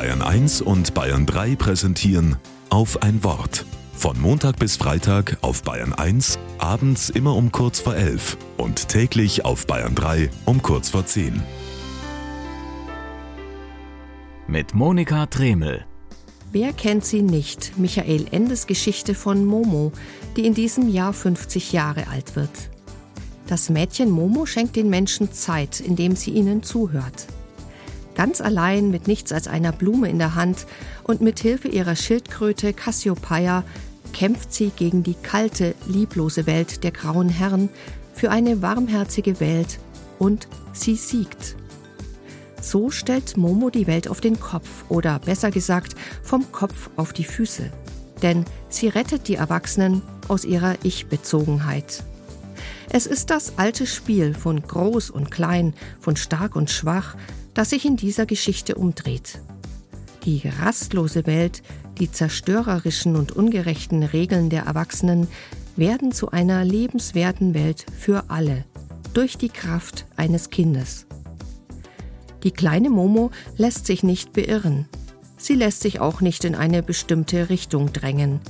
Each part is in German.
Bayern 1 und Bayern 3 präsentieren auf ein Wort. Von Montag bis Freitag auf Bayern 1, abends immer um kurz vor 11 und täglich auf Bayern 3 um kurz vor 10. Mit Monika Tremel. Wer kennt sie nicht? Michael Endes Geschichte von Momo, die in diesem Jahr 50 Jahre alt wird. Das Mädchen Momo schenkt den Menschen Zeit, indem sie ihnen zuhört. Ganz allein mit nichts als einer Blume in der Hand und mit Hilfe ihrer Schildkröte Cassiopeia kämpft sie gegen die kalte, lieblose Welt der grauen Herren für eine warmherzige Welt und sie siegt. So stellt Momo die Welt auf den Kopf oder besser gesagt vom Kopf auf die Füße. Denn sie rettet die Erwachsenen aus ihrer Ich-Bezogenheit. Es ist das alte Spiel von groß und klein, von stark und schwach, das sich in dieser Geschichte umdreht. Die rastlose Welt, die zerstörerischen und ungerechten Regeln der Erwachsenen werden zu einer lebenswerten Welt für alle durch die Kraft eines Kindes. Die kleine Momo lässt sich nicht beirren. Sie lässt sich auch nicht in eine bestimmte Richtung drängen.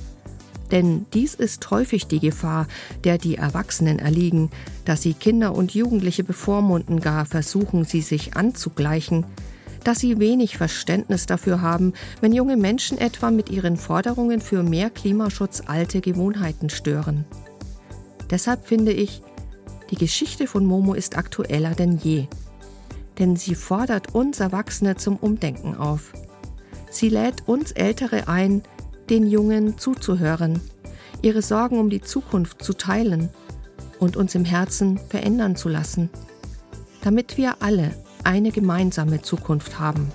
Denn dies ist häufig die Gefahr, der die Erwachsenen erliegen, dass sie Kinder und Jugendliche bevormunden, gar versuchen, sie sich anzugleichen, dass sie wenig Verständnis dafür haben, wenn junge Menschen etwa mit ihren Forderungen für mehr Klimaschutz alte Gewohnheiten stören. Deshalb finde ich, die Geschichte von Momo ist aktueller denn je denn sie fordert uns Erwachsene zum Umdenken auf. Sie lädt uns Ältere ein, den Jungen zuzuhören, ihre Sorgen um die Zukunft zu teilen und uns im Herzen verändern zu lassen, damit wir alle eine gemeinsame Zukunft haben.